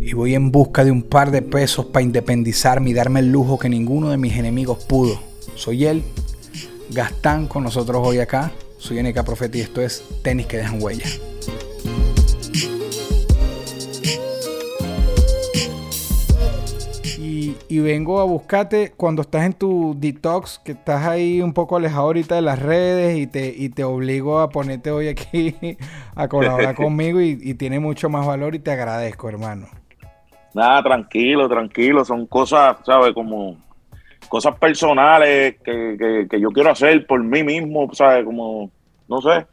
Y voy en busca de un par de pesos para independizarme y darme el lujo que ninguno de mis enemigos pudo. Soy él, Gastán, con nosotros hoy acá. Soy NK Profeta y esto es Tenis que dejan huella. y vengo a buscarte cuando estás en tu detox, que estás ahí un poco alejado ahorita de las redes y te, y te obligo a ponerte hoy aquí a colaborar conmigo y, tiene mucho más valor y te agradezco, hermano. Nada, tranquilo, tranquilo, son cosas, ¿sabes? Como cosas personales que, que yo quiero hacer por mí mismo, ¿sabes? Como, no sé.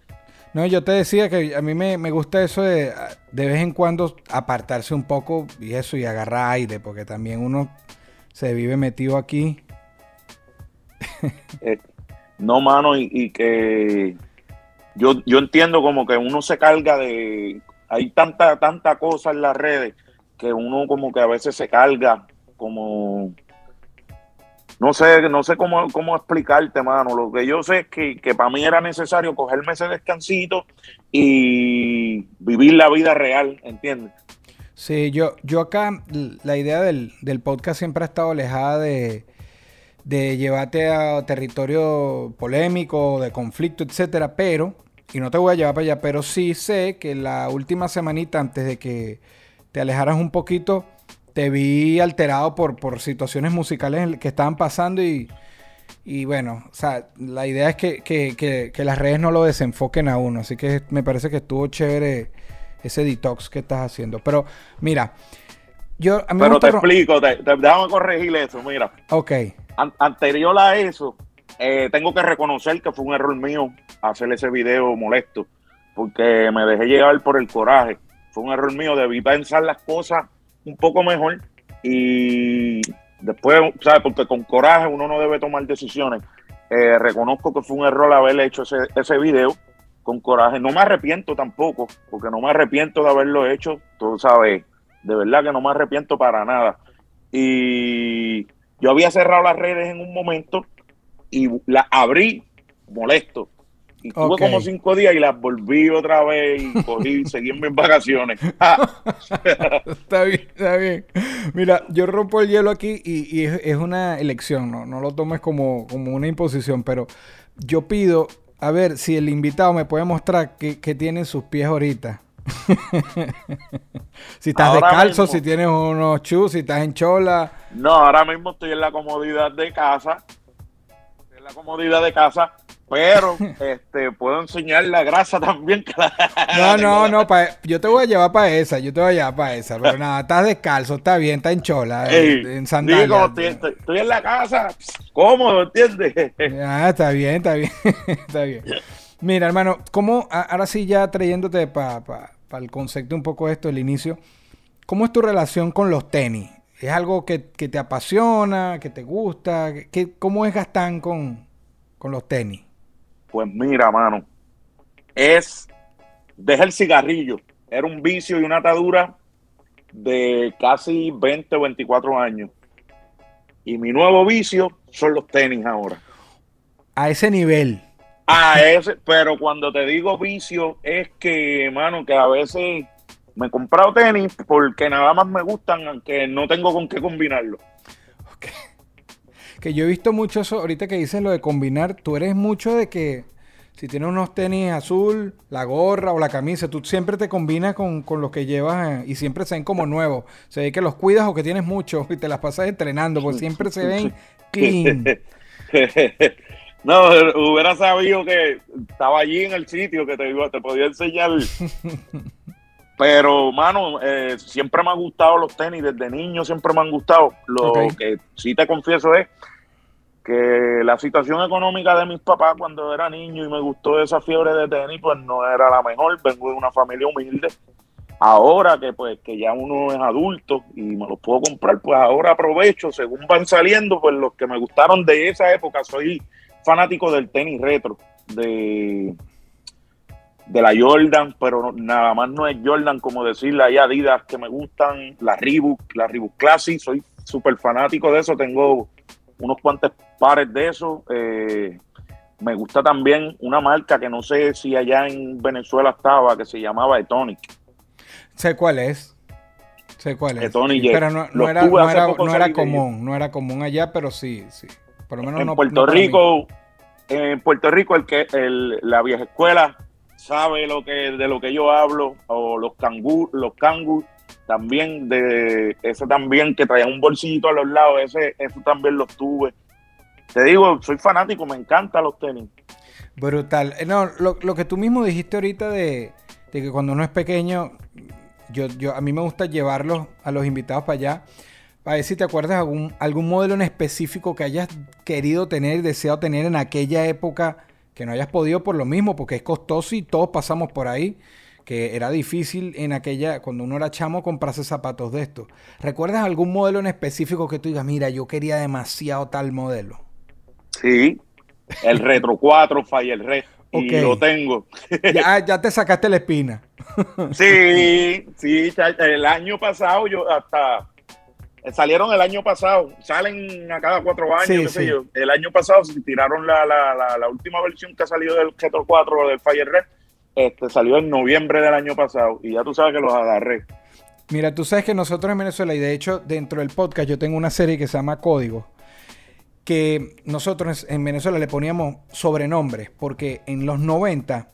No, yo te decía que a mí me, me, gusta eso de de vez en cuando apartarse un poco y eso y agarrar aire, porque también uno se vive metido aquí. Eh, no, mano, y, que yo, yo entiendo como que uno se carga de... Hay tanta, tanta cosa en las redes que uno como que a veces se carga como... No sé, no sé cómo, cómo explicarte, mano. Lo que yo sé es que, que para mí era necesario cogerme ese descansito y vivir la vida real, ¿entiendes? Sí, yo, yo acá, la idea del, podcast siempre ha estado alejada de, de llevarte a territorio polémico, de conflicto, etcétera, pero, y no te voy a llevar para allá, pero sí sé que la última semanita antes de que te alejaras un poquito, te vi alterado por, por situaciones musicales que estaban pasando y, y bueno, o sea, la idea es que, que, que las redes no lo desenfoquen a uno, así que me parece que estuvo chévere ese detox que estás haciendo. Pero mira, yo a mí Pero te explico, te, déjame corregir eso, mira. Ok. anterior a eso, eh, tengo que reconocer que fue un error mío hacer ese video molesto, porque me dejé llevar por el coraje. Fue un error mío, debí pensar las cosas un poco mejor y después, ¿sabes? Porque con coraje uno no debe tomar decisiones. Eh, reconozco que fue un error haber hecho ese, ese video con coraje. No me arrepiento tampoco, porque no me arrepiento de haberlo hecho, tú sabes, de verdad que no me arrepiento para nada. Y yo había cerrado las redes en un momento y las abrí molesto. Y tuve como cinco días y las volví otra vez y cogí, seguí en mis vacaciones. está bien, está bien. Mira, yo rompo el hielo aquí y, es, una elección, ¿no? No lo tomes como, como una imposición, pero yo pido a ver si el invitado me puede mostrar qué, tienen sus pies ahorita. si estás descalzo, si tienes unos chus, si estás en chola. No, ahora mismo estoy en la comodidad de casa. En la comodidad de casa pero este puedo enseñar la grasa también. no, no, no, yo te voy a llevar para esa, yo te voy a llevar para esa, pero nada, estás descalzo, está bien, está en chola, en sandalias. estoy, en la casa, cómodo, ¿entiendes? Ah, está bien, está bien, está bien. Mira, hermano, ¿cómo, ahora sí ya trayéndote para el concepto un poco de esto, el inicio, ¿cómo es tu relación con los tenis? ¿Es algo que, te apasiona, que te gusta? ¿Qué, ¿Cómo es Gastán con, con los tenis? Pues mira, mano, es, deja el cigarrillo, era un vicio y una atadura de casi 20 o 24 años. Y mi nuevo vicio son los tenis ahora. A ese nivel. A ese, pero cuando te digo vicio es que, mano, que a veces me he comprado tenis porque nada más me gustan, aunque no tengo con qué combinarlo. Que yo he visto mucho eso, ahorita que dices lo de combinar, tú eres mucho de que si tienes unos tenis azul, la gorra o la camisa, tú siempre te combinas con, con los que llevas eh, y siempre se ven como nuevos. Se ve que los cuidas o que tienes mucho y te las pasas entrenando, porque siempre se ven clean. No, hubiera sabido que estaba allí en el sitio que te, te podía enseñar. Pero, mano, eh, siempre me han gustado los tenis, desde niño siempre me han gustado. Lo que sí te confieso es que la situación económica de mis papás cuando era niño y me gustó esa fiebre de tenis, pues no era la mejor. Vengo de una familia humilde ahora que pues que ya uno es adulto y me los puedo comprar, pues ahora aprovecho, según van saliendo, pues los que me gustaron de esa época, soy fanático del tenis retro, de, de la Jordan, pero nada más no es Jordan como decirle hay Adidas que me gustan, la Reebok, la Reebok Classic, soy súper fanático de eso, tengo unos cuantos pares de eso. Eh, me gusta también una marca que no sé si allá en Venezuela estaba, que se llamaba Etonic. Sé cuál es. Sé cuál es. Etonic. Sí, pero no, no era, no era, no común, no era común allá, pero sí, sí. Por lo menos en no Puerto. Rico, en Puerto Rico el que el, la vieja escuela sabe lo que de lo que yo hablo o los cangur, los cangur también de ese también que traía un bolsillito a los lados, ese eso también los tuve. Te digo, soy fanático, me encantan los tenis. Brutal. Eh, No, lo, lo que tú mismo dijiste ahorita de, de que cuando uno es pequeño, yo, yo, a mí me gusta llevarlos a los invitados para allá, para ver si te acuerdas algún, algún modelo en específico que hayas querido tener, deseado tener en aquella época, que no hayas podido por lo mismo, porque es costoso y todos pasamos por ahí, que era difícil en aquella, cuando uno era chamo, comprarse zapatos de estos. ¿Recuerdas algún modelo en específico que tú digas, mira, yo quería demasiado tal modelo? Sí, el Retro 4 Fire Red y Ok. lo tengo. Ya, ya te sacaste la espina. Sí, sí, el año pasado yo hasta salieron el año pasado, salen a cada cuatro años, Sí, sé sí. yo. El año pasado se tiraron la, la, la, la última versión que ha salido del Retro 4 del Fire Red, este salió en noviembre del año pasado y ya tú sabes que los agarré. Mira, tú sabes que nosotros en Venezuela, y de hecho dentro del podcast yo tengo una serie que se llama Código, que nosotros en Venezuela le poníamos sobrenombres, porque en los 90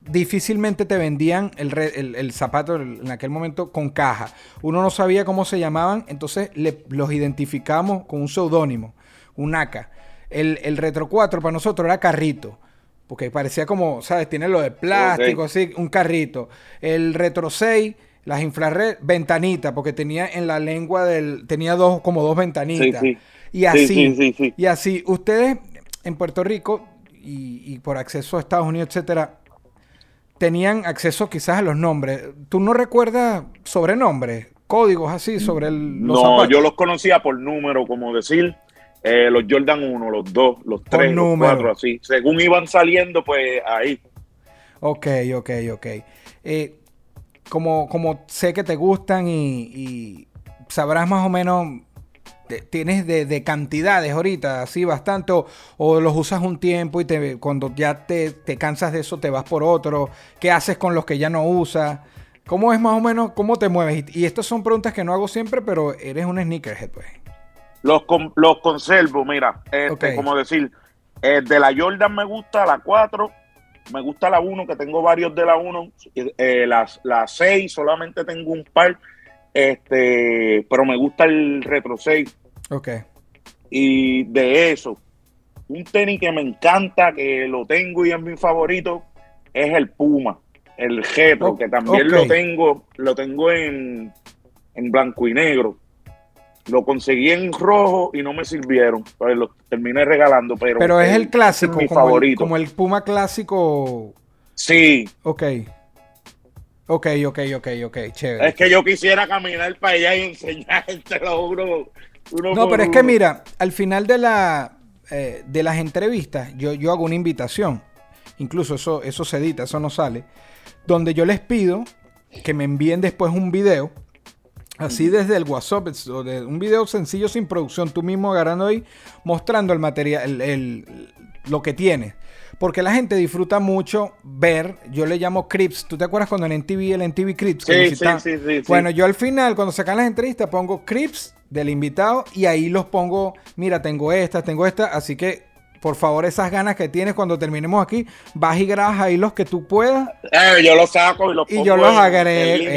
difícilmente te vendían el, el- zapato en aquel momento con caja. Uno no sabía cómo se llamaban, entonces los identificamos con un seudónimo, un ACA. El, el Retro 4 para nosotros era carrito. Porque parecía como, ¿sabes? Tiene lo de plástico, así, un carrito. El Retro 6, las infrared, ventanita, porque tenía en la lengua del. Tenía dos, como dos ventanitas. Sí, sí. Y así. Sí, sí, sí, sí. Y así. Ustedes en Puerto Rico y, y por acceso a Estados Unidos, etcétera, tenían acceso quizás a los nombres. ¿Tú no recuerdas sobrenombres? Códigos así sobre el, los No, zapatos? yo los conocía por número, como decir, eh, los Jordan 1, los 2, los 3, los número. 4, así. Según iban saliendo, pues ahí. Ok, ok, ok. Eh, como, como sé que te gustan y, y sabrás más o menos, tienes de, de cantidades ahorita, así bastante, o, o los usas un tiempo y te, cuando ya te, te cansas de eso te vas por otro, ¿qué haces con los que ya no usas? ¿Cómo es más o menos, cómo te mueves? Y, y estas son preguntas que no hago siempre, pero eres un sneakerhead, pues. Los, con- los conservo, mira, este, como decir, eh, de la Jordan me gusta la 4, me gusta la 1, que tengo varios de la 1, eh, las- la 6 solamente tengo un par, este, pero me gusta el Retro 6. Ok. Y de eso, un tenis que me encanta, que lo tengo y es mi favorito, es el Puma, el Retro, Oh, que también lo tengo, lo tengo en, en blanco y negro. Lo conseguí en rojo y no me sirvieron, pues lo terminé regalando, pero, Pero es el clásico, mi como el, favorito. como el Puma clásico. Sí, Ok. Ok, ok, ok, ok, chévere. es que yo quisiera caminar para allá y enseñártelo uno, uno No, pero es que mira, al final de la eh, de las entrevistas, yo, yo hago una invitación. Incluso eso, eso se edita, eso no sale. Donde yo les pido que me envíen después un video. Así desde el WhatsApp, un video sencillo sin producción, tú mismo agarrando ahí, mostrando el material, el- el- lo que tienes. Porque la gente disfruta mucho ver, yo le llamo Crips. ¿Tú te acuerdas cuando en NTV, el NTV Crips? Sí, sí, sí, sí, sí. Bueno, yo al final, cuando sacan las entrevistas, pongo Crips del invitado y ahí los pongo, mira, tengo esta, tengo esta, así que por favor esas ganas que tienes cuando terminemos aquí, vas y grabas ahí los que tú puedas Eh, yo los saco y los y pongo yo los agrego.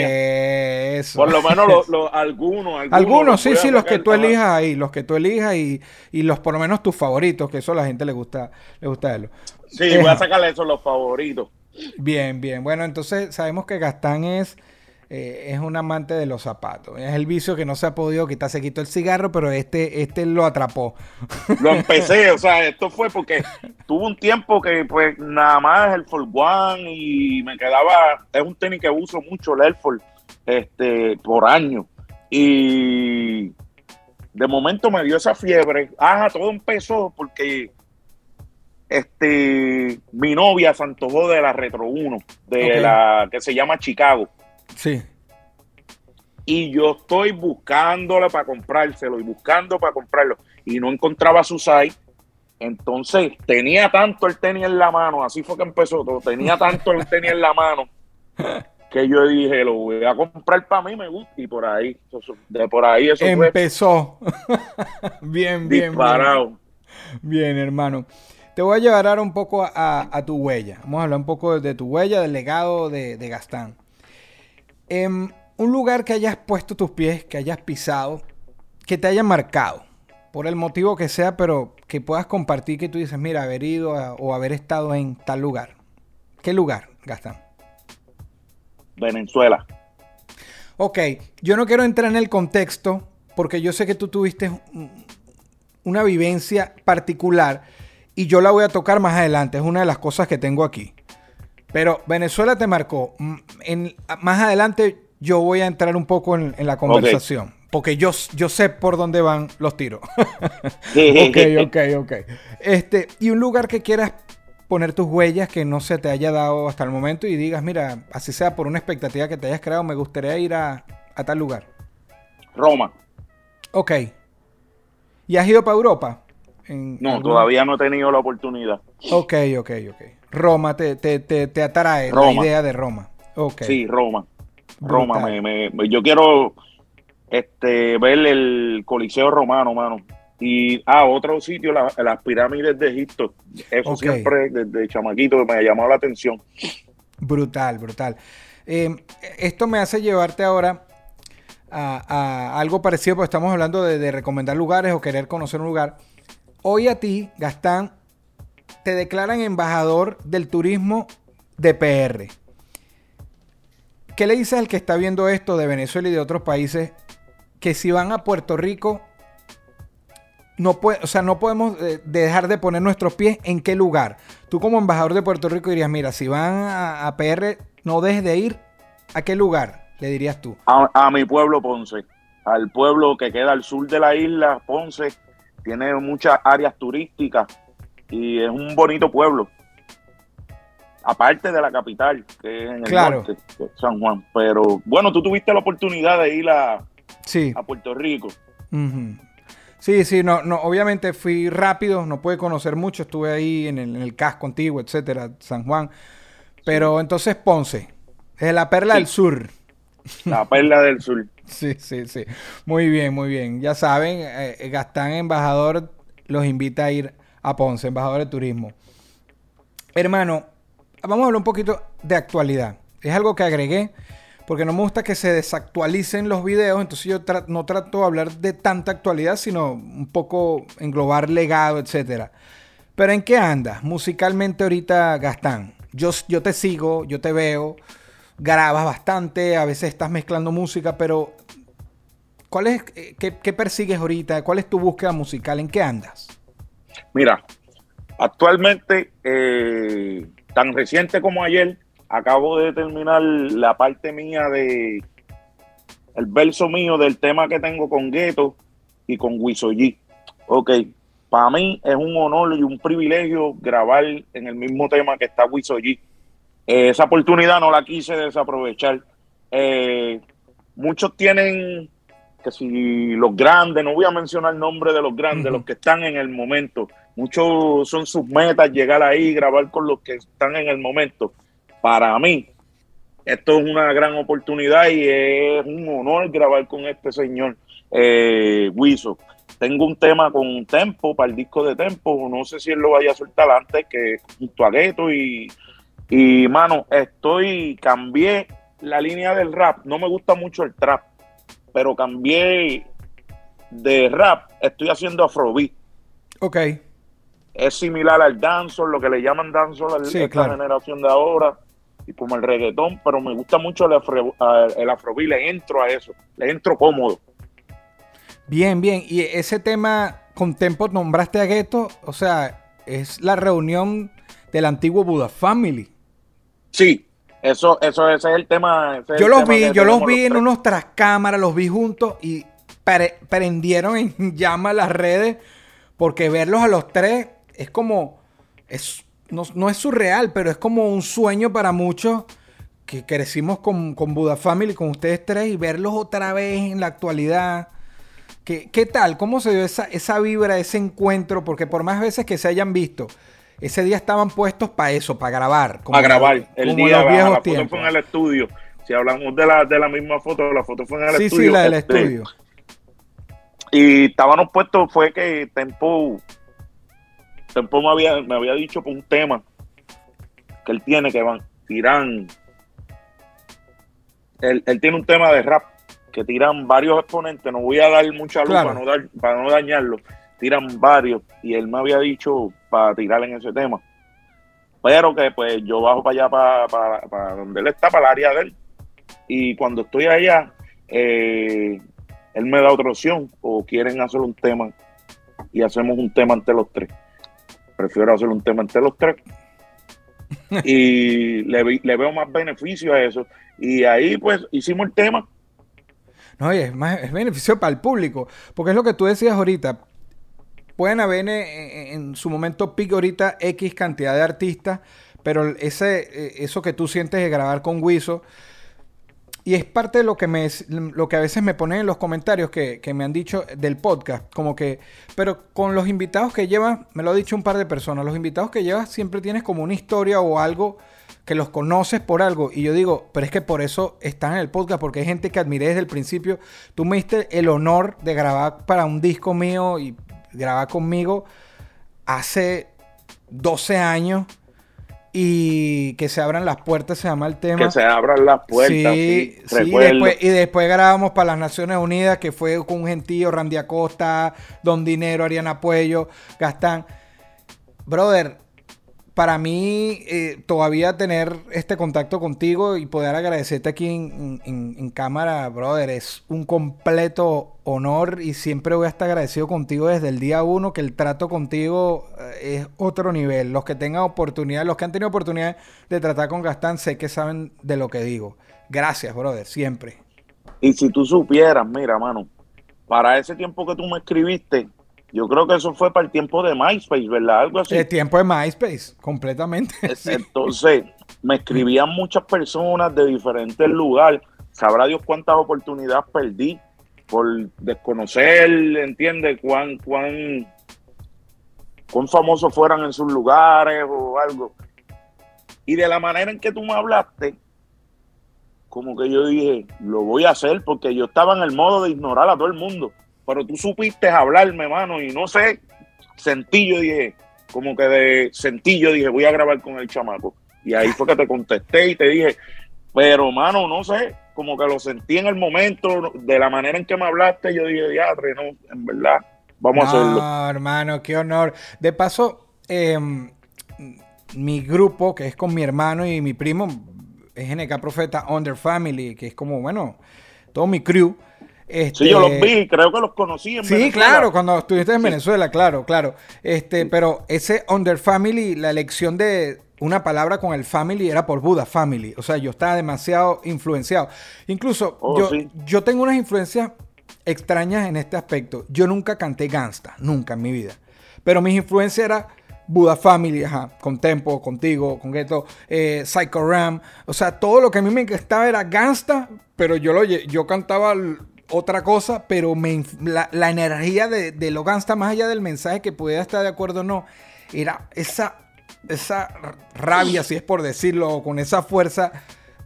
Eso. Por lo menos algunos, algunos. Algunos, sí, sí, los que tú elijas ahí, los que tú elijas y, y los por lo menos tus favoritos, que eso a la gente le gusta, le gusta verlo. Sí, Eh, voy a sacarle esos los favoritos. Bien, bien. Bueno, entonces sabemos que Gastán es eh, es un amante de los zapatos. Es el vicio que no se ha podido quitar. Se quitó el cigarro, pero este, este lo atrapó. Lo empecé, o sea, esto fue porque tuvo un tiempo que pues nada más el Ford One y me quedaba, es un tenis que uso mucho, el Air Force, este, por año. Y de momento me dio esa fiebre. Ah, todo empezó porque este mi novia se antojó de la Retro 1, de la que se llama Chicago. Sí. y yo estoy buscándolo para comprárselo y buscando para comprarlo y no encontraba su site. Entonces tenía tanto el tenis en la mano, así fue que empezó todo, tenía tanto el tenis en la mano que yo dije, lo voy a comprar para mí, me gusta, y por ahí, de por ahí eso fue Empezó. bien, bien, bien. disparado. Bien, hermano. Te voy a llevar ahora un poco a, a tu huella. Vamos a hablar un poco de tu huella, del legado de, de Gastán. Em, un lugar que hayas puesto tus pies, que hayas pisado, que te haya marcado, por el motivo que sea, pero que puedas compartir que tú dices, mira, haber ido a- o haber estado en tal lugar. ¿Qué lugar, Gastán? Venezuela. Ok, yo no quiero entrar en el contexto porque yo sé que tú tuviste un- una vivencia particular y yo la voy a tocar más adelante, es una de las cosas que tengo aquí. Pero Venezuela te marcó. Mm, En, más adelante yo voy a entrar un poco en, en la conversación porque yo, yo sé por dónde van los tiros. ok, ok, ok. Este, y un lugar que quieras poner tus huellas que no se te haya dado hasta el momento y digas, mira, así sea por una expectativa que te hayas creado, me gustaría ir a, a tal lugar. Roma. Ok. ¿Y has ido para Europa? En No, algún- todavía no he tenido la oportunidad. Ok, ok, ok. Roma te, te, te, te atrae la idea de Roma. Ok. Sí, Roma. Roma, me, me- yo quiero este, ver el Coliseo Romano, mano. Y, ah, otro sitio, la- las pirámides de Egipto. Eso siempre, desde chamaquito, me ha llamado la atención. Brutal, brutal. Eh, esto me hace llevarte ahora a, a algo parecido, porque estamos hablando de, de recomendar lugares o querer conocer un lugar. Hoy a ti, Gastán, te declaran embajador del turismo de PR. ¿Qué le dices al que está viendo esto de Venezuela y de otros países? Que si van a Puerto Rico, no puede, o sea, no podemos eh, dejar de poner nuestros pies en qué lugar. Tú como embajador de Puerto Rico dirías, mira, si van a, PR, no dejes de ir. ¿A qué lugar? Le dirías tú. A mi pueblo Ponce, al pueblo que queda al sur de la isla, Ponce, tiene muchas áreas turísticas y es un bonito pueblo. Aparte de la capital, que es en el Claro. norte, San Juan. Pero bueno, tú tuviste la oportunidad de ir a, Sí. a Puerto Rico. Sí, sí, no, no, obviamente fui rápido, no pude conocer mucho, estuve ahí en el, en el CAS contigo, etcétera, San Juan. Pero entonces Ponce, es la perla Sí. del sur. La perla del sur. Sí, sí, sí. Muy bien, muy bien. Ya saben, eh, Gastán Embajador los invita a ir a Ponce, embajador de turismo. Hermano, vamos a hablar un poquito de actualidad. Es algo que agregué porque no me gusta que se desactualicen los videos, entonces yo no trato de hablar de tanta actualidad, sino un poco englobar legado, etcétera. Pero ¿en qué andas musicalmente ahorita, Gastán? Yo, yo te sigo, yo te veo, grabas bastante, a veces estás mezclando música, pero ¿cuál es, eh, qué, persigues ahorita? ¿Cuál es tu búsqueda musical? ¿En qué andas? Mira, actualmente, eh, tan reciente como ayer, acabo de terminar la parte mía de el verso mío del tema que tengo con Gueto y con Wisoyi. Ok, para mí es un honor y un privilegio grabar en el mismo tema que está Wisoyi. Eh, esa oportunidad no la quise desaprovechar. Eh, muchos tienen que si los grandes, no voy a mencionar el nombre de los grandes, los que están en el momento, muchos son sus metas llegar ahí, grabar con los que están en el momento. Para mí, esto es una gran oportunidad y es un honor grabar con este señor, eh, Wiso. Tengo un tema con Tempo, para el disco de Tempo, no sé si él lo vaya a soltar antes que junto a Gueto y, y mano, estoy, cambié la línea del rap, no me gusta mucho el trap, pero cambié de rap, estoy haciendo afrobeat. Ok, Es similar al dancehall, lo que le llaman dancehall a Sí, esta claro. generación de ahora. y como el reggaetón, pero me gusta mucho el, afro, el afrobeat, le entro a eso, le entro cómodo. Bien, bien. Y ese tema con Tempo nombraste a Gueto, o sea, es la reunión del antiguo Buda Family. Sí, eso, eso ese es el tema. yo los vi, yo los vi en unos tras cámaras, los vi juntos y prendieron en llama las redes porque verlos a los tres es como, es, no, es surreal, pero es como un sueño para muchos que crecimos con, con Buda Family, con ustedes tres y verlos otra vez en la actualidad ¿Qué, tal? ¿Cómo se dio esa, esa vibra, ese encuentro? Porque por más veces que se hayan visto, ese día estaban puestos para eso, para grabar. Para grabar. El día, los viejos la foto fue en el estudio. Si hablamos de la, de la misma foto, la foto fue en el estudio. Sí, sí, la del este, estudio. Y estábamos puestos, fue que Tempo, Tempo me había, me había dicho por un tema que él tiene, que van, tiran. Él, él tiene un tema de rap que tiran varios exponentes, no voy a dar mucha luz para, no dar, para no dañarlo, tiran varios y él me había dicho para tirar en ese tema. Pero que pues yo bajo para allá, para, para, donde él está, para el área de él. Y cuando estoy allá, eh, él me da otra opción o quieren hacer un tema y hacemos un tema entre los tres. Prefiero hacer un tema entre los tres. y le, le veo más beneficio a eso. Y ahí pues hicimos el tema no, y es, más, es beneficio para el público, porque es lo que tú decías ahorita. Pueden haber en, su momento pico X cantidad de artistas, pero ese, eh, eso que tú sientes de grabar con Wiso, y es parte de lo que, me, lo que a veces me ponen en los comentarios que, que, me han dicho del podcast. Como que, pero con los invitados que llevas, me lo ha dicho un par de personas, los invitados que llevas siempre tienes como una historia o algo que los conoces por algo. Y yo digo, pero es que por eso están en el podcast, porque hay gente que admiré desde el principio. Tú me diste el honor de grabar para un disco mío y grabar conmigo hace 12 años. Y que se abran las puertas, se llama el tema. Que se abran las puertas. Sí, sí, después, y después grabamos para las Naciones Unidas, que fue con un gentío, Randy Acosta, Don Dinero, Ariana Puello, Gastán. Brother, para mí eh, todavía tener este contacto contigo y poder agradecerte aquí en, cámara, brother, es un completo honor y siempre voy a estar agradecido contigo desde el día uno, que el trato contigo eh, es otro nivel. Los que tengan oportunidad, los que han tenido oportunidad de tratar con Gastán, sé que saben de lo que digo. Gracias, brother, siempre. Y si tú supieras, mira, mano, para ese tiempo que tú me escribiste, yo creo que eso fue para el tiempo de MySpace, ¿verdad? Algo así. El tiempo de MySpace, completamente. Entonces, me escribían muchas personas de diferentes lugares. Sabrá Dios cuántas oportunidades perdí por desconocer, ¿entiendes? Cuán, cuán, cuán famosos fueran en sus lugares o algo. Y de la manera en que tú me hablaste, como que yo dije, lo voy a hacer porque yo estaba en el modo de ignorar a todo el mundo pero tú supiste hablarme, mano, y no sé, sentí yo dije, como que de sentí yo dije, voy a grabar con el chamaco. Y ahí fue que te contesté y te dije, pero mano, no sé, como que lo sentí en el momento, de la manera en que me hablaste, yo dije, diadre, no, en verdad, vamos a hacerlo. No, hermano, qué honor. De paso, em, mi grupo, que es con mi hermano y mi primo, es NK Profeta Under Family, que es como, bueno, todo mi crew. Este, sí, yo los vi, creo que los conocí en sí, claro, cuando estuviste en Venezuela, claro, claro. Este, pero ese Under Family, la elección de una palabra con el family era por Buda Family. O sea, yo estaba demasiado influenciado. Incluso oh, yo, yo tengo unas influencias extrañas en este aspecto. Yo nunca canté gangsta, nunca en mi vida. Pero mis influencias eran Buda Family, ajá, con Tempo, contigo, con Ghetto, eh, Psycho Ram. O sea, todo lo que a mí me gustaba era gangsta, pero yo, lo, yo cantaba otra cosa, pero me, la, energía de, de Logan está más allá del mensaje que pudiera estar de acuerdo o no, era esa, esa rabia, si es por decirlo, con esa fuerza,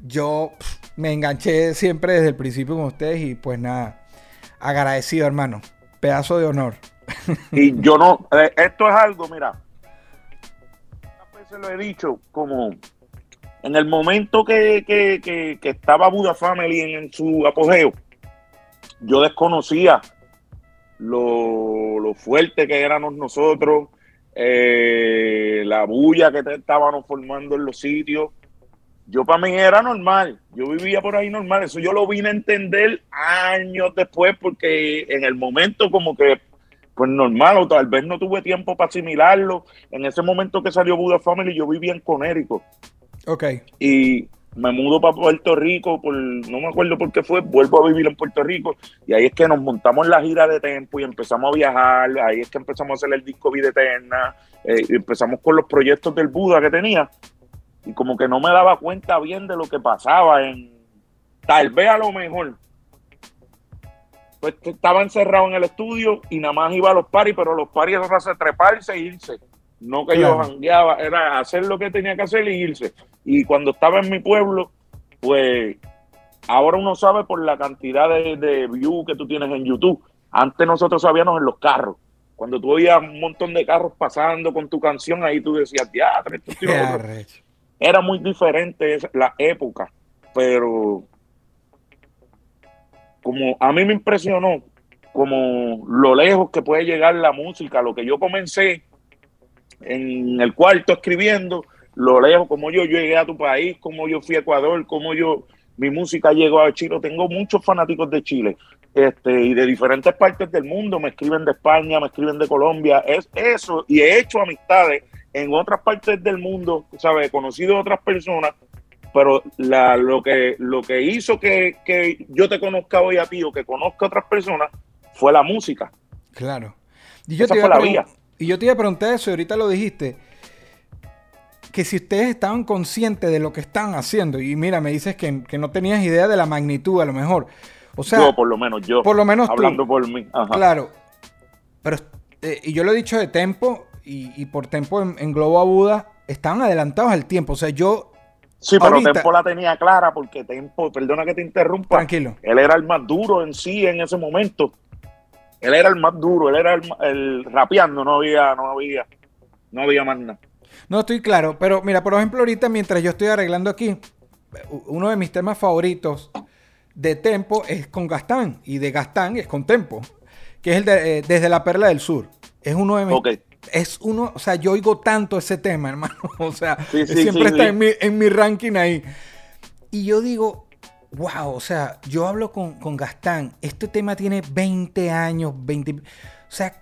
yo me enganché siempre desde el principio con ustedes y pues nada, agradecido hermano, pedazo de honor. Y yo no, eh, esto es algo, mira, veces lo he dicho, como en el momento que, que, que, estaba Buda Family en su apogeo, yo desconocía lo, fuerte que éramos nosotros, eh, la bulla que estábamos formando en los sitios. yo para mí era normal, yo vivía por ahí normal, eso yo lo vine a entender años después porque en el momento como que pues normal o tal vez no tuve tiempo para asimilarlo. En ese momento que salió Buda Family yo vivía en Conérico. Ok. Y me mudo para Puerto Rico, por, no me acuerdo por qué fue, vuelvo a vivir en Puerto Rico y ahí es que nos montamos la gira de Tempo y empezamos a viajar, ahí es que empezamos a hacer el disco Vida Eterna, eh, y empezamos con los proyectos del Buda que tenía y como que no me daba cuenta bien de lo que pasaba en tal vez a lo mejor pues estaba encerrado en el estudio y nada más iba a los paris, pero los paris era hacer treparse e irse. No que yo jangueaba, era hacer lo que tenía que hacer y irse. Y cuando estaba en mi pueblo, pues ahora uno sabe por la cantidad de, de views que tú tienes en YouTube. Antes nosotros sabíamos en los carros. Cuando tú oías un montón de carros pasando con tu canción, ahí tú decías, teatro, esto, era muy diferente la época, pero como a mí me impresionó como lo lejos que puede llegar la música, lo que yo comencé en el cuarto escribiendo, lo lejos como yo, yo llegué a tu país, como yo fui a Ecuador, como yo, mi música llegó a Chile. Tengo muchos fanáticos de Chile este, y de diferentes partes del mundo. Me escriben de España, me escriben de Colombia. Es eso, y he hecho amistades en otras partes del mundo, ¿sabes? He conocido a otras personas, pero la, lo, que, lo que hizo que, que yo te conozca hoy a ti o que conozca a otras personas fue la música. Claro. Y yo, te iba a y yo te iba a preguntar eso, y ahorita lo dijiste, que si ustedes estaban conscientes de lo que están haciendo, y mira, me dices que, que no tenías idea de la magnitud a lo mejor. O sea, yo, por lo menos, yo. Por lo menos Hablando por mí. Claro. Pero, eh, y yo lo he dicho de Tempo, y, por Tempo en, Globo a Buda, estaban adelantados al tiempo. O sea, yo. Sí, pero Tempo la tenía clara porque Tempo, perdona que te interrumpa. Tranquilo. Él era el más duro en sí en ese momento. Él era el más duro, él era el, rapeando, no había, no había, no había más nada. No estoy claro, pero mira, por ejemplo, ahorita mientras yo estoy arreglando aquí, uno de mis temas favoritos de Tempo es con Gastán y de Gastán es con Tempo, que es el de eh, Desde la Perla del Sur. Es uno de mis, es uno, o sea, yo oigo tanto ese tema, hermano. O sea, siempre está En, mi, en mi ranking ahí. Y yo digo, wow, o sea, yo hablo con, con Gastán, este tema tiene 20 años, 20... O sea,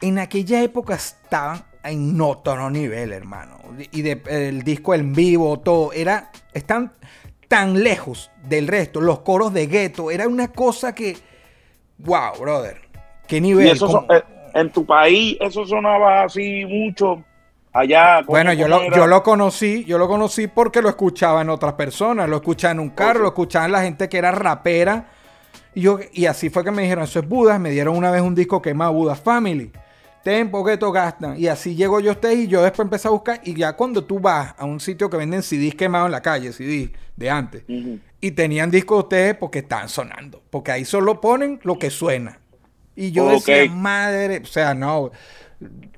en aquella época estaban en otro nivel, hermano. Y de, el disco en vivo, todo, era, están tan lejos del resto. Los coros de gueto, era una cosa que, wow, brother, qué nivel. Eh, en tu país eso sonaba así mucho. Allá. Bueno, yo lo, yo lo conocí, yo lo conocí porque lo escuchaba en otras personas, lo escuchaba en un carro, lo escuchaba en la gente que era rapera. Y, yo, y así fue que me dijeron, eso es Buda, me dieron una vez un disco que más Buda Family. Tempo, que gastan. Y así llego yo a ustedes y yo después empecé a buscar. Y ya cuando tú vas a un sitio que venden CDs quemados en la calle, CDs de antes, y tenían discos de ustedes porque están sonando. Porque ahí solo ponen lo que suena. Y yo decía, madre, o sea, no,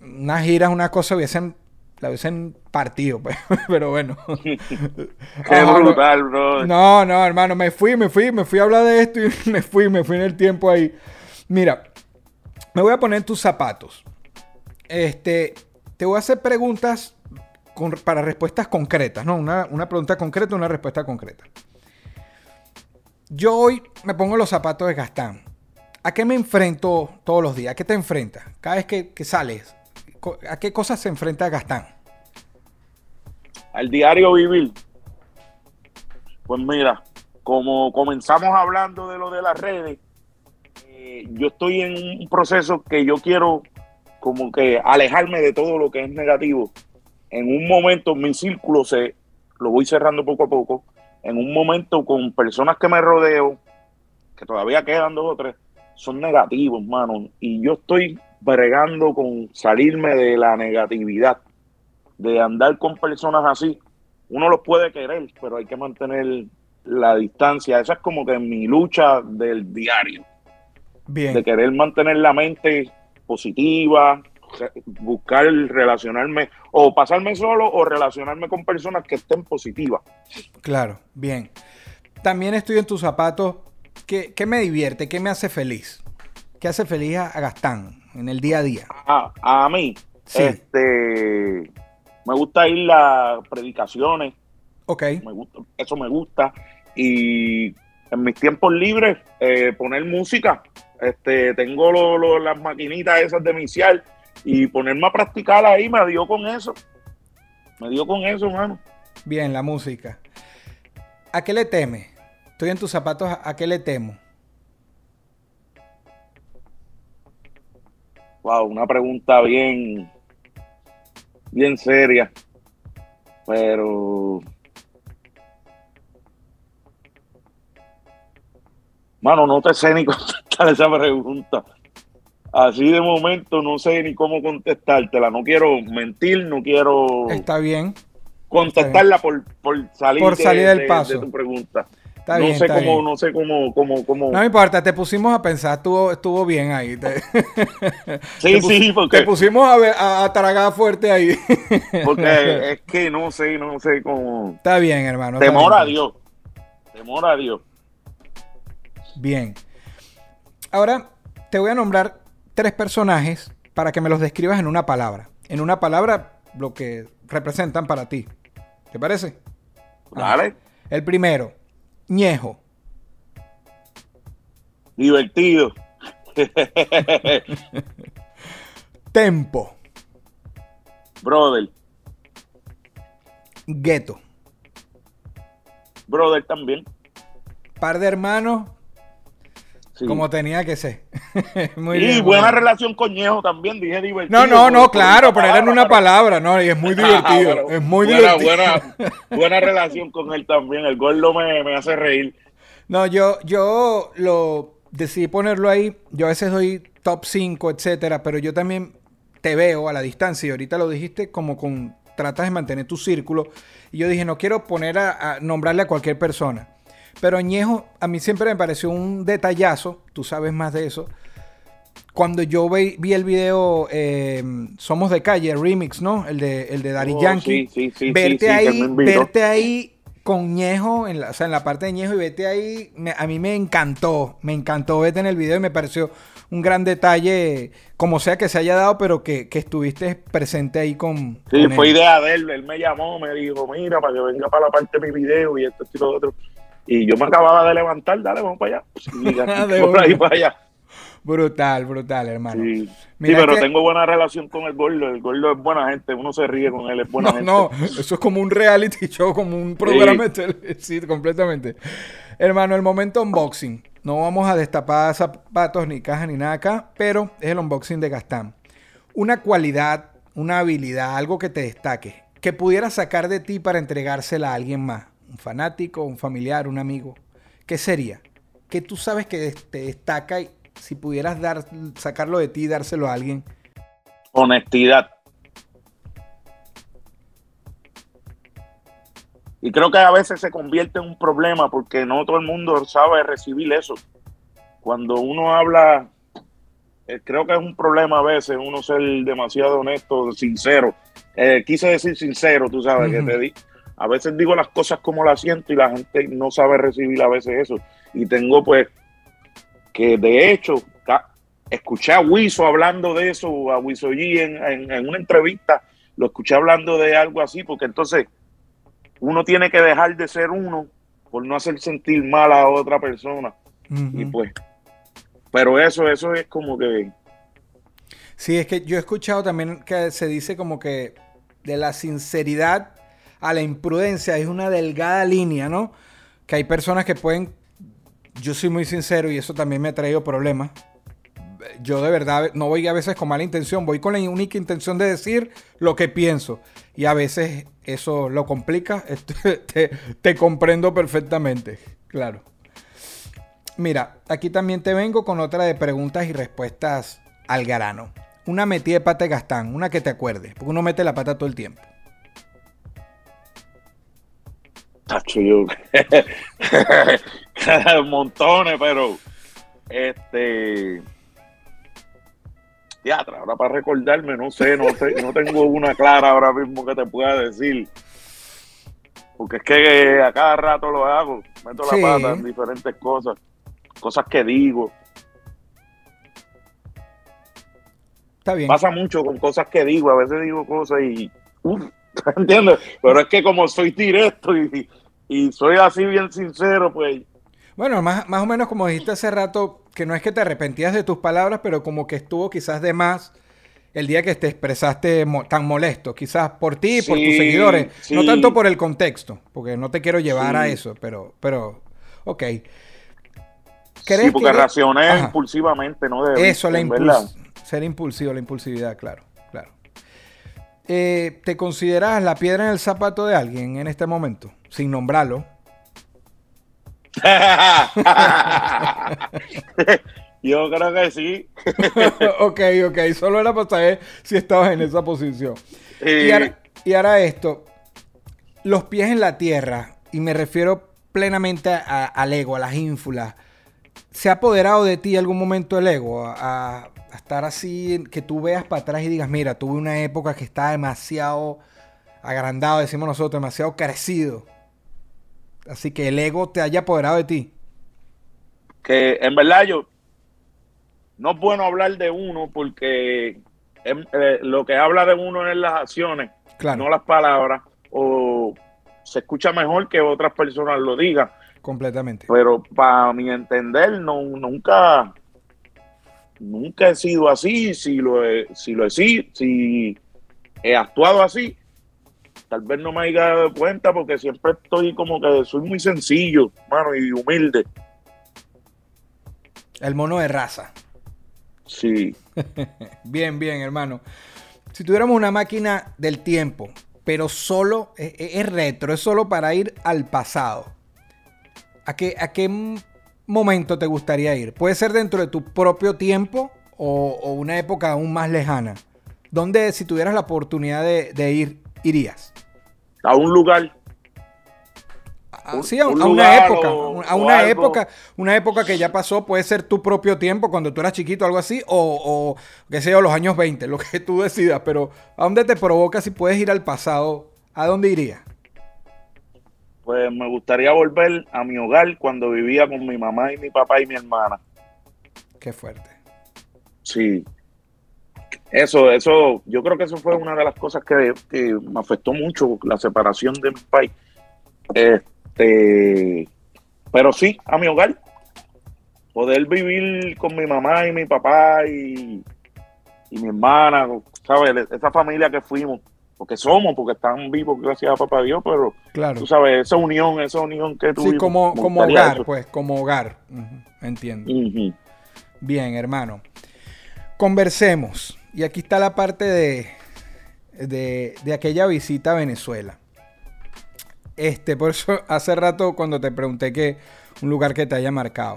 una gira es una cosa, hubiesen, la hubiesen partido, pues, pero bueno. Qué brutal, bro. No, no, hermano, me fui, me fui, me fui a hablar de esto y me fui, me fui en el tiempo ahí. Mira, me voy a poner tus zapatos. Este, te voy a hacer preguntas para respuestas concretas, ¿no? Una, pregunta concreta, una respuesta concreta. Yo hoy me pongo los zapatos de Gastán. ¿A qué me enfrento todos los días? ¿A qué te enfrentas? Cada vez que, sales, ¿a qué cosas se enfrenta Gastán? Al diario vivir. Pues mira, como comenzamos hablando de lo de las redes, eh, yo estoy en un proceso que yo quiero como que alejarme de todo lo que es negativo. En un momento mi círculo se lo voy cerrando poco a poco. En un momento con personas que me rodeo, que todavía quedan dos o tres, son negativos, hermano. Y yo estoy bregando con salirme de la negatividad, de andar con personas así. Uno los puede querer, pero hay que mantener la distancia. Esa es como que mi lucha del diario. Bien. De querer mantener la mente positiva, buscar relacionarme o pasarme solo o relacionarme con personas que estén positivas. Claro, bien. También estoy en tus zapatos. ¿Qué, me divierte? ¿Qué me hace feliz? ¿Qué hace feliz a, Gastán en el día a día? A, mí, este, me gusta ir a predicaciones, Ok. Me gusta, eso me gusta. Y en mis tiempos libres, eh, poner música. Este, tengo lo- lo- las maquinitas esas de misial y ponerme a practicar ahí me dio con eso. Me dio con eso, mano. Bien, la música. ¿A qué le temes? Estoy en tus zapatos, ¿a a qué le temo? Wow, una pregunta bien, bien seria. Pero. Mano, no te sé ni contestar esa pregunta. Así de momento no sé ni cómo contestártela. No quiero mentir, no quiero Está bien. contestarla por, por salir, Por de- salir del de- paso. de tu pregunta. Está no bien, sé cómo, bien. no sé cómo, cómo, cómo. No me importa, te pusimos a pensar, estuvo, estuvo bien ahí. Te, sí, sí, porque, te pusimos a, ver- a, a tragar fuerte ahí. porque es que no sé, no sé cómo. Está bien, hermano. Temor bien. a Dios. Temor a Dios. Bien. Ahora te voy a nombrar tres personajes para que me los describas en una palabra. En una palabra, lo que representan para ti. ¿Te parece? Dale. El primero, Ñejo. Divertido. Tempo. Brother. Gueto. Brother también. Par de hermanos, Sí. como tenía que ser. Muy y bien, buena relación con Ñejo también, dije divertido. No, no, no, claro, pero era en una palabra, ¿no? Y es muy divertido. Ah, bueno, es muy buena, divertido. Buena, buena relación con él también. El gordo me, me hace reír. No, yo, yo lo decidí ponerlo ahí. Yo a veces doy top 5, etcétera, pero yo también te veo a la distancia y ahorita lo dijiste como con tratas de mantener tu círculo. Y yo dije, no quiero poner a, a nombrarle a cualquier persona. Pero Ñejo, a mí siempre me pareció un detallazo, tú sabes más de eso. Cuando yo vi, vi el video eh, Somos de Calle, remix, ¿no? El de, el de Daddy Oh, Yankee. sí, sí, sí, verte ahí, verte ahí con Ñejo, en la, o sea, en la parte de Ñejo y vete ahí, me- a mí me encantó, me encantó verte en el video y me pareció un gran detalle, como sea que se haya dado, pero que, que estuviste presente ahí con... Sí, con fue él. idea de él. Él me llamó, me dijo, mira, para que venga para la parte de mi video y esto y lo otro. Y yo me acababa de levantar, dale, vamos para allá. Y De por ahí para allá. Brutal, brutal, hermano. Sí, Sí, pero que- tengo buena relación con el gordo. El gordo es buena gente, uno se ríe con él, es buena No, gente. no, eso es como un reality show, como un programa de tele- Sí, completamente. Hermano, el momento unboxing. No vamos a destapar zapatos, ni cajas, ni nada acá, pero es el unboxing de Gastán. Una cualidad, una habilidad, algo que te destaque, que pudieras sacar de ti para entregársela a alguien más. Un fanático, un familiar, un amigo. ¿Qué sería? Que tú sabes que te destaca y si pudieras dar, sacarlo de ti y dárselo a alguien. Honestidad. Y creo que a veces se convierte en un problema porque no todo el mundo sabe recibir eso. Cuando uno habla, eh, creo que es un problema a veces uno ser demasiado honesto, sincero. Eh, quise decir sincero, tú sabes, que te di. A veces digo las cosas como las siento y la gente no sabe recibir a veces eso. Y tengo pues que de hecho escuché a Wiso hablando de eso, a Wiso G en, en- en una entrevista, lo escuché hablando de algo así, porque entonces uno tiene que dejar de ser uno por no hacer sentir mal a otra persona. Y pues, pero eso, eso es como que, Sí, es que yo he escuchado también que se dice como que de la sinceridad a la imprudencia es una delgada línea, ¿no? Que hay personas que pueden, yo soy muy sincero y eso también me ha traído problemas. Yo de verdad no voy a veces con mala intención, voy con la única intención de decir lo que pienso. Y a veces eso lo complica. Te, te comprendo perfectamente, claro. Mira, aquí también te vengo con otra de preguntas y respuestas al grano. Una metida de pata de Gastán, una que te acuerdes, porque uno mete la pata todo el tiempo. Tacho, yo, montones, pero, este, ya, ahora para recordarme, no sé, no sé, no tengo una clara ahora mismo que te pueda decir. Porque es que a cada rato lo hago, meto Sí. la pata en diferentes cosas, cosas que digo. Está bien. Pasa mucho con cosas que digo, a veces digo cosas y uf, ¿Entiendes? Pero es que como soy directo y, y soy así bien sincero, pues Bueno, más, más o menos como dijiste hace rato, que no es que te arrepentías de tus palabras, pero como que estuvo quizás de más el día que te expresaste mo- tan molesto, quizás por ti y por tus Sí, seguidores, no sí. tanto por el contexto, porque no te quiero llevar a Sí. eso, pero, pero, ok. sí, ¿Crees porque que- reaccioné Ajá. impulsivamente, ¿no? De, Eso, la verdad. impuls ser impulsivo, la impulsividad, claro. Eh, ¿Te consideras la piedra en el zapato de alguien en este momento? Sin nombrarlo. Yo creo que sí. ok, ok, solo era para saber si estabas en esa posición. Y Y- ahora, y ahora esto, los pies en la tierra, y me refiero plenamente a- al ego, a las ínfulas. ¿Se ha apoderado de ti algún momento el ego? A, a- a estar así, que tú veas para atrás y digas, mira, tuve una época que estaba demasiado agrandado, decimos nosotros, demasiado crecido. Así que el ego te haya apoderado de ti. que en verdad yo no es bueno hablar de uno porque em, eh, lo que habla de uno es las acciones, Claro, no las palabras, o se escucha mejor que otras personas lo digan, completamente. pero para mi entender no nunca nunca he sido así, si lo he, si lo he sido, si he actuado así, tal vez no me haya dado cuenta porque siempre estoy como que soy muy sencillo, mano, y humilde. El mono de raza. Sí. Bien, bien, hermano. Si tuviéramos una máquina del tiempo, pero solo es, es retro, es solo para ir al pasado. ¿A qué, ¿A qué momento te gustaría ir? Puede ser dentro de tu propio tiempo o, o una época aún más lejana. ¿Dónde, si tuvieras la oportunidad de, de ir, irías? A un lugar A- Un- sí, a, un a una época, o- a una época, una época que ya pasó, puede ser tu propio tiempo cuando tú eras chiquito, algo así, o, o qué sé yo, los años 20, lo que tú decidas, pero ¿a dónde te provoca si puedes ir al pasado? ¿A dónde irías? Pues me gustaría volver a mi hogar cuando vivía con mi mamá y mi papá y mi hermana. Qué fuerte. Sí. Eso, eso, yo creo que eso fue una de las cosas que, que me afectó mucho, la separación de mi país. Este, pero sí, a mi hogar. Poder vivir con mi mamá y mi papá y, y mi hermana, ¿sabes? Esa familia que fuimos, porque somos, porque están vivos, gracias a papá Dios, pero Claro. tú sabes, esa unión, esa unión que tuvimos. Sí, como, como hogar, eso. pues, como hogar. Entiendo. Bien, hermano. Conversemos. Y aquí está la parte de, de, de aquella visita a Venezuela. Este, por eso hace rato cuando te pregunté que un lugar que te haya marcado.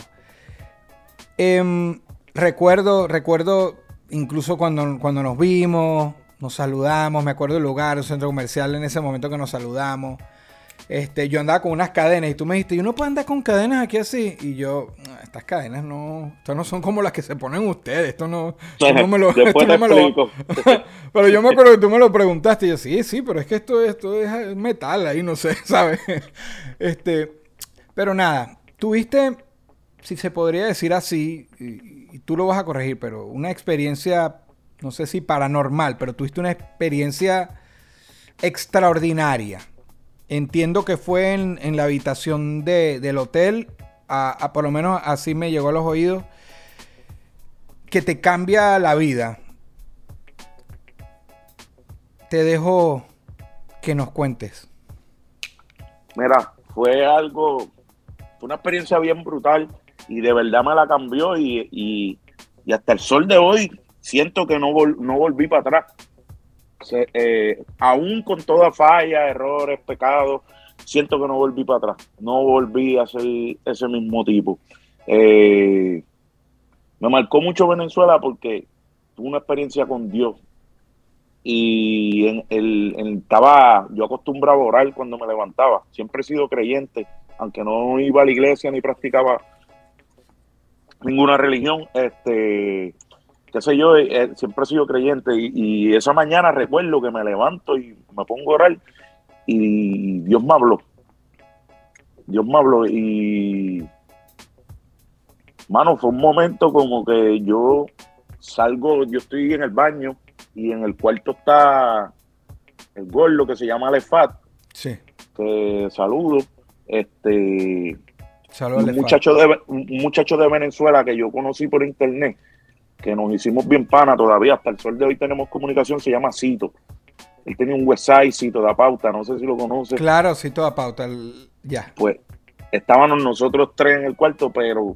Em, recuerdo, recuerdo incluso cuando, cuando nos vimos, nos saludamos, me acuerdo del lugar, un centro comercial en ese momento que nos saludamos. Este, yo andaba con unas cadenas y tú me dijiste, ¿y uno puede andar con cadenas aquí así? Y yo, "Ah, estas cadenas no, estas no son como las que se ponen ustedes, esto no, esto no me lo, Después esto te no me lo- explico. pero yo me acuerdo que tú me lo preguntaste y yo, sí, sí, pero es que esto, esto es metal ahí, no sé, ¿sabes? Este, pero nada, tuviste, si se podría decir así, y, y tú lo vas a corregir, pero una experiencia, no sé si paranormal, pero tuviste una experiencia extraordinaria. Entiendo que fue en, en la habitación de- del hotel, a, por lo menos así me llegó a los oídos, que te cambia la vida. Te dejo que nos cuentes. Mira, fue algo, fue una experiencia bien brutal y de verdad me la cambió y- y hasta el sol de hoy siento que no, vol- no volví para atrás. Eh, aún con toda falla, errores, pecados, siento que no volví para atrás. No volví a ser ese mismo tipo. Eh, me marcó mucho Venezuela porque tuve una experiencia con Dios. Y en el, estaba, yo acostumbraba a orar cuando me levantaba. Siempre he sido creyente, aunque no iba a la iglesia ni practicaba ninguna religión. Este, qué sé yo, eh, siempre he sido creyente. Y, y esa mañana recuerdo que me levanto y me pongo a orar y Dios me habló. Dios me habló y, mano, fue un momento como que yo salgo, yo estoy en el baño y en el cuarto está el gordo que se llama Alefat, Sí. que saludo. Este, Saludos, un muchacho, de, un muchacho de Venezuela que yo conocí por internet, que nos hicimos bien pana todavía, hasta el sol de hoy tenemos comunicación, se llama Cito. Él tenía un website, Cito da pauta, no sé si lo conoce. Claro, sí, toda pauta. el- Ya. Pues estábamos nosotros tres en el cuarto, pero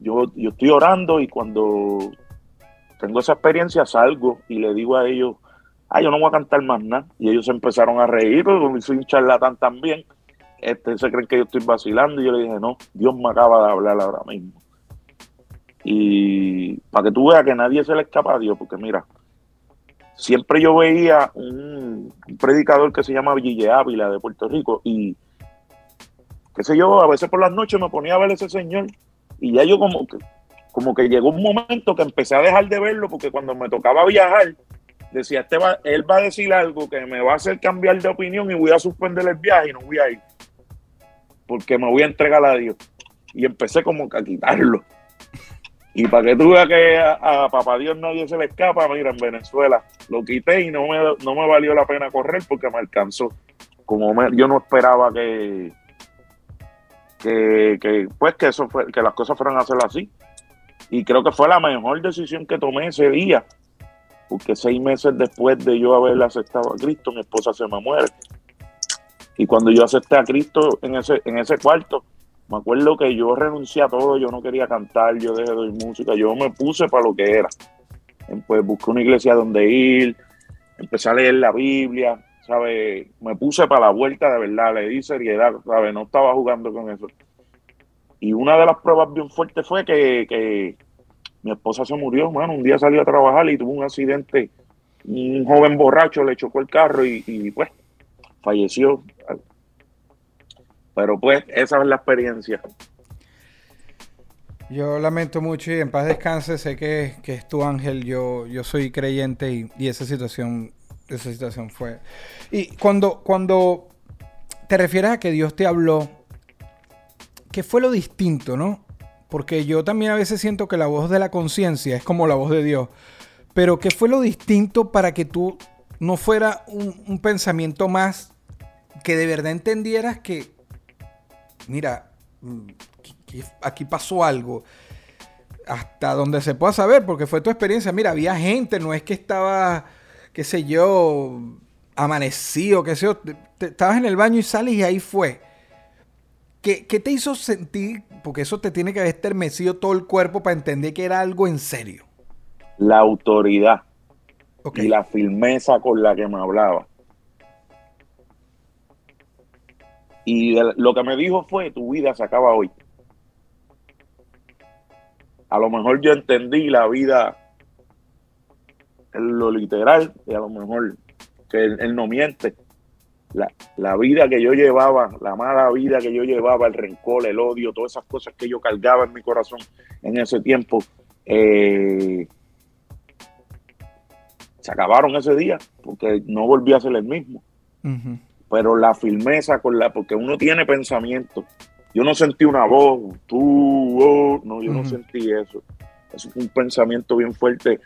yo, yo estoy orando y cuando tengo esa experiencia salgo y le digo a ellos, ah, yo no voy a cantar más nada. Y ellos se empezaron a reír, porque soy un charlatán también, este, se creen que yo estoy vacilando. Y yo le dije, no, Dios me acaba de hablar ahora mismo. Y para que tú veas que nadie se le escapa a Dios, porque mira, siempre yo veía un, predicador que se llama Ville Ávila de Puerto Rico y qué sé yo, a veces por las noches me ponía a ver ese señor y ya yo como que, como que llegó un momento que empecé a dejar de verlo porque cuando me tocaba viajar, decía, este va, él va a decir algo que me va a hacer cambiar de opinión y voy a suspender el viaje y no voy a ir porque me voy a entregar a Dios. Y empecé como que a quitarlo. Y para que tú veas que a, papá Dios nadie se le escapa, mira, en Venezuela lo quité y no me, no me valió la pena correr porque me alcanzó. Como yo no esperaba que, que, que, pues que eso fue, que las cosas fueran a ser así. Y creo que fue la mejor decisión que tomé ese día. Porque seis meses después de yo haberle aceptado a Cristo, mi esposa se me muere. Y cuando yo acepté a Cristo en ese, en ese cuarto, me acuerdo que yo renuncié a todo, yo no quería cantar, yo dejé de oír música, yo me puse para lo que era. Pues busqué una iglesia donde ir, empecé a leer la Biblia, ¿sabes? Me puse para la vuelta de verdad, le di seriedad, ¿sabes? No estaba jugando con eso. Y una de las pruebas bien fuertes fue que, que mi esposa se murió, mano. Un día salió a trabajar y tuvo un accidente. Un joven borracho le chocó el carro y, pues falleció. Pero pues esa es la experiencia. Yo lamento mucho y en paz descanse. Sé que, que es tu ángel. Yo, yo soy creyente y, y esa situación, esa situación fue. Y cuando, cuando te refieres a que Dios te habló, ¿qué fue lo distinto, no? Porque yo también a veces siento que la voz de la conciencia es como la voz de Dios. Pero ¿qué fue lo distinto para que tú no fuera un, un pensamiento más que de verdad entendieras que, mira, mm, aquí pasó algo? Hasta donde se pueda saber, porque fue tu experiencia. Mira, había gente, no es que estaba, qué sé yo, amanecido, qué sé yo. te- te- estabas en el baño y sales y ahí fue. ¿Qué, qué te hizo sentir? Porque eso te tiene que haber estremecido todo el cuerpo para entender que era algo en serio. La autoridad y la firmeza con la que me hablaba. Y lo que me dijo fue, tu vida se acaba hoy. A lo mejor yo entendí la vida en lo literal, y a lo mejor que él, no miente. La, la vida que yo llevaba, la mala vida que yo llevaba, el rencor, el odio, todas esas cosas que yo cargaba en mi corazón en ese tiempo, eh, se acabaron ese día porque no volví a ser el mismo. Ujú. Pero la firmeza con la, porque uno tiene pensamiento. Yo no sentí una voz, tú, oh, no, yo no sentí eso. Eso fue un pensamiento bien fuerte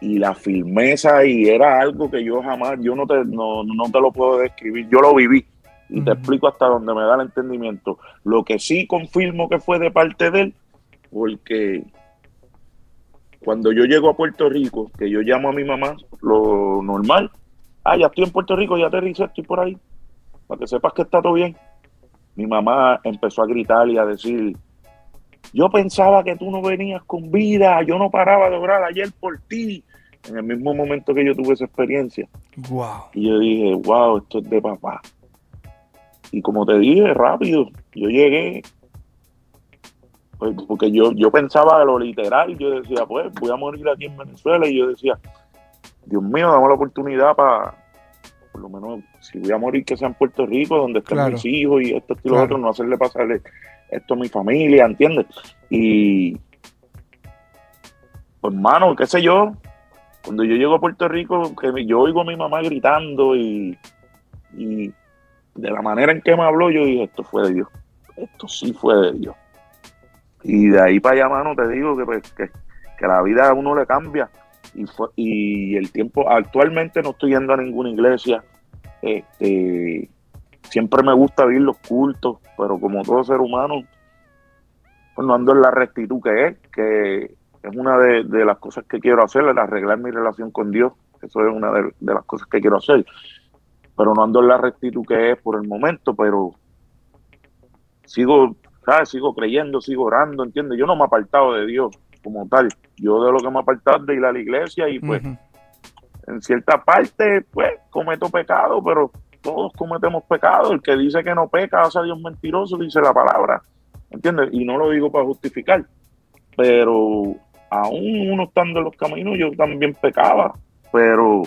y la firmeza y era algo que yo jamás, yo no te, no, no te lo puedo describir, yo lo viví y te explico hasta donde me da el entendimiento. Lo que sí confirmo que fue de parte de él, porque cuando yo llego a Puerto Rico, que yo llamo a mi mamá, lo normal, ah, ya estoy en Puerto Rico, ya aterricé, estoy por ahí, para que sepas que está todo bien. Mi mamá empezó a gritar y a decir, yo pensaba que tú no venías con vida, yo no paraba de orar ayer por ti, en el mismo momento que yo tuve esa experiencia. Wow. Y yo dije, wow, esto es de papá. Y como te dije, rápido, yo llegué, pues, porque yo, yo pensaba de lo literal, yo decía, pues voy a morir aquí en Venezuela, y yo decía, Dios mío, dame la oportunidad para, por lo menos, si voy a morir, que sea en Puerto Rico, donde estén Claro. mis hijos y esto, y lo Claro. otro, no hacerle pasarle esto a mi familia, ¿entiendes? Y, pues, hermano, qué sé yo, cuando yo llego a Puerto Rico, que yo oigo a mi mamá gritando y, y de la manera en que me habló, yo dije, esto fue de Dios. Esto sí fue de Dios. Y de ahí para allá, mano, te digo que, pues, que, que la vida a uno le cambia. Y, fue, y el tiempo, actualmente no estoy yendo a ninguna iglesia, este, siempre me gusta ver los cultos, pero como todo ser humano, pues no ando en la rectitud que es, que es una de, de las cosas que quiero hacer, el arreglar mi relación con Dios, eso es una de, de las cosas que quiero hacer, pero no ando en la rectitud que es por el momento, pero sigo, ¿sabes? Sigo creyendo, sigo orando, ¿entiendes? Yo no me he apartado de Dios como tal. Yo de lo que me es de ir a la iglesia y pues en cierta parte, pues, cometo pecado, pero todos cometemos pecado. El que dice que no peca hace a Dios mentiroso, dice la palabra. ¿Entiendes? Y no lo digo para justificar. Pero aún uno estando en los caminos, yo también pecaba. Pero,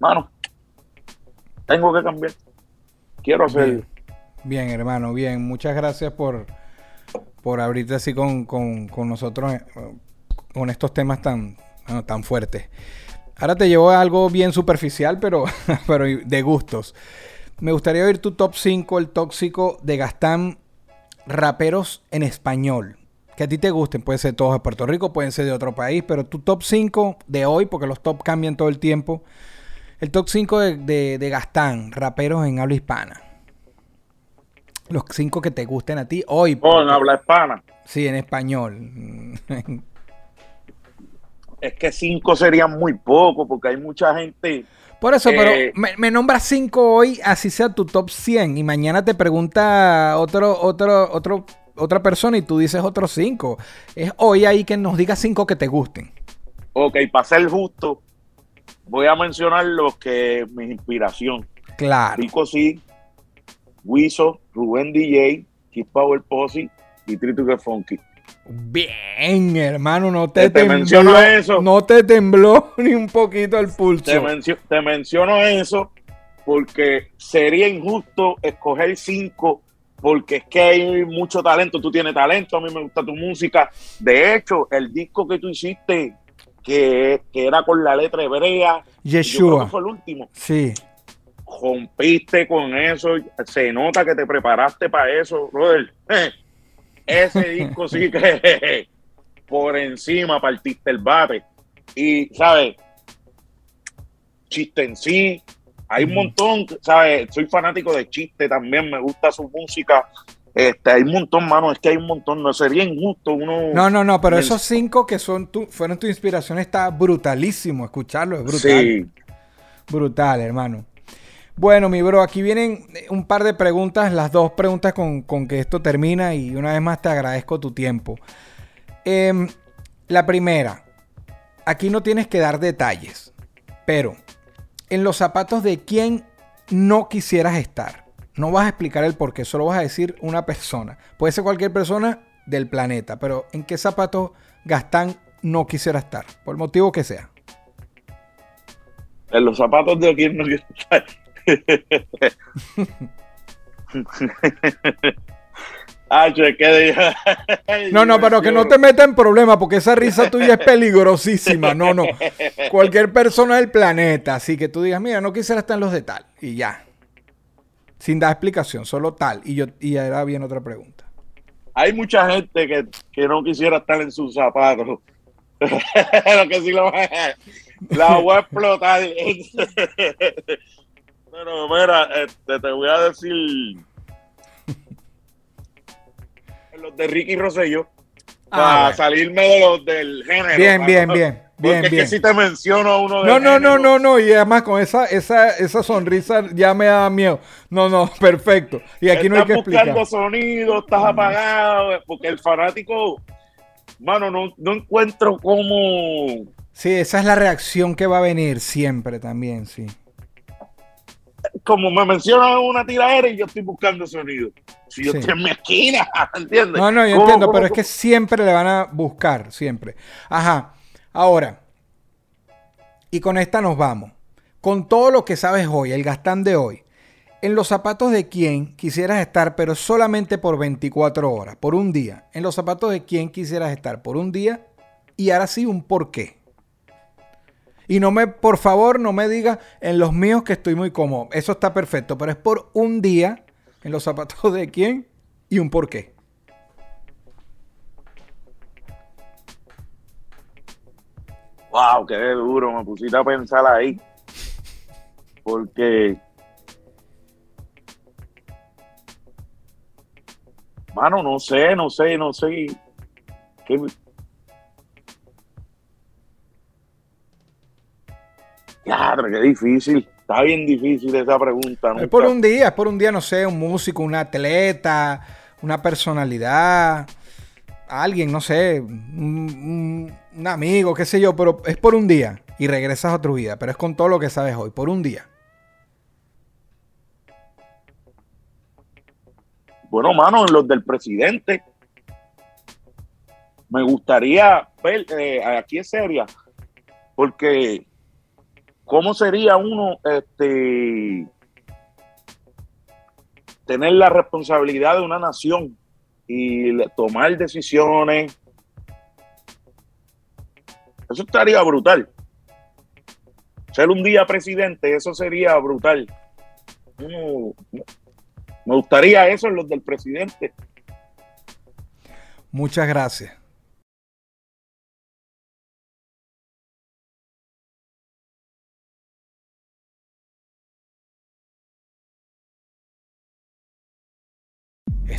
mano, tengo que cambiar. Quiero hacer. Bien, bien, hermano, bien. Muchas gracias por, por abrirte así con, con- con nosotros eh, con estos temas tan, tan fuertes. Ahora te llevo a algo bien superficial, pero, pero de gustos. Me gustaría oír tu top 5, el tóxico de Gastán, raperos en español. Que a ti te gusten, pueden ser todos de Puerto Rico, pueden ser de otro país, pero tu top 5 de hoy, porque los top cambian todo el tiempo. El top 5 de, de, de Gastán, raperos en habla hispana. Los 5 que te gusten a ti hoy. Oh, en habla hispana. Sí, en español. Es que cinco serían muy poco, porque hay mucha gente. Por eso, Eh, pero me, me nombras 5 hoy, así sea tu top 100. Y mañana te pregunta otro, otro, otro, otra persona y tú dices otros 5. Es hoy ahí que nos digas 5 que te gusten. Ok, para ser justo, voy a mencionar los que mi inspiración. Claro. Rico sí, Wiso, Rubén DJ, Kid Power Posse y Trito que Funky. Bien, hermano, no te, Te- tembló. menciono eso. No te tembló ni un poquito el pulso. Te, mencio- te menciono eso porque sería injusto escoger cinco porque es que hay mucho talento, tú tienes talento, a mí me gusta tu música. De hecho, el disco que tú hiciste, que, que era con la letra hebrea, yo creo Yeshua. que fue el último. Sí. Rompiste con eso, se nota que te preparaste para eso, brother. Ese disco sí que por encima partiste el bate. Y, ¿sabes? Chiste en sí, hay un montón, ¿sabes? Soy fanático de Chiste también, me gusta su música. Este, hay un montón, mano, es que hay un montón, no sería injusto uno... No, no, no, pero esos cinco que son tu, fueron tu inspiración está brutalísimo escucharlo, es brutal. Sí, Brutal, hermano. Bueno, mi bro, aquí vienen un par de preguntas, las dos preguntas con, con que esto termina y una vez más te agradezco tu tiempo. Em, la primera, aquí no tienes que dar detalles, pero en los zapatos de quién no quisieras estar. No vas a explicar el por qué, solo vas a decir una persona. Puede ser cualquier persona del planeta, pero ¿en qué zapatos Gastán no quisiera estar? Por el motivo que sea. en los zapatos de quien no quiero estar. Ah. No, no, pero que no te meta en problemas porque esa risa tuya es peligrosísima. No, no. Cualquier persona del planeta. Así que tú digas, mira, no quisiera estar en los de tal. Y ya. Sin dar explicación, solo tal. Y yo y ahora viene otra pregunta. Hay mucha gente que, que no quisiera estar en sus zapatos. Lo que sí lo la voy a explotar. Pero mira, este, te voy a decir los de Ricky Rosselló Ah, para bueno. salirme de los del género. Bien, mano. bien, bien, bien, Porque es que si te menciono uno de No, no, no, no, no. Y además con esa, esa, esa sonrisa ya me da miedo. No, no, perfecto. Y aquí no hay que estás buscando explicar. sonido, estás apagado, porque el fanático, mano, no, no encuentro cómo. Sí, esa es la reacción que va a venir siempre también, sí. Como me mencionan una tiradera y yo estoy buscando sonido. Si yo Sí. estoy en mi esquina, ¿entiendes? No, no, yo ¿Cómo- entiendo, pero es que siempre le van a buscar, siempre. Ajá. Ahora, y con esta nos vamos. Con todo lo que sabes hoy, el Gastán de hoy, en los zapatos de quién quisieras estar, pero solamente por 24 horas, por un día. En los zapatos de quién quisieras estar por un día y ahora sí un por qué. Y no me, por favor, no me digas en los míos que estoy muy cómodo. Eso está perfecto, pero es por un día en los zapatos de quién y un por qué. Wow, qué duro, me pusiste a pensar ahí. Porque, mano, no sé, no sé, no sé. ¿Qué, Claro, qué difícil. Está bien difícil esa pregunta. Es por un día, es por un día, no sé, un músico, un atleta, una personalidad, alguien, no sé, un, un amigo, qué sé yo, pero es por un día y regresas a tu vida, pero es con todo lo que sabes hoy, por un día. Bueno, mano, en los del presidente, me gustaría ver, eh, aquí es seria, porque ¿cómo sería uno este, tener la responsabilidad de una nación y tomar decisiones? Eso estaría brutal. Ser un día presidente, eso sería brutal. Uno- me gustaría eso en los del presidente. Muchas gracias.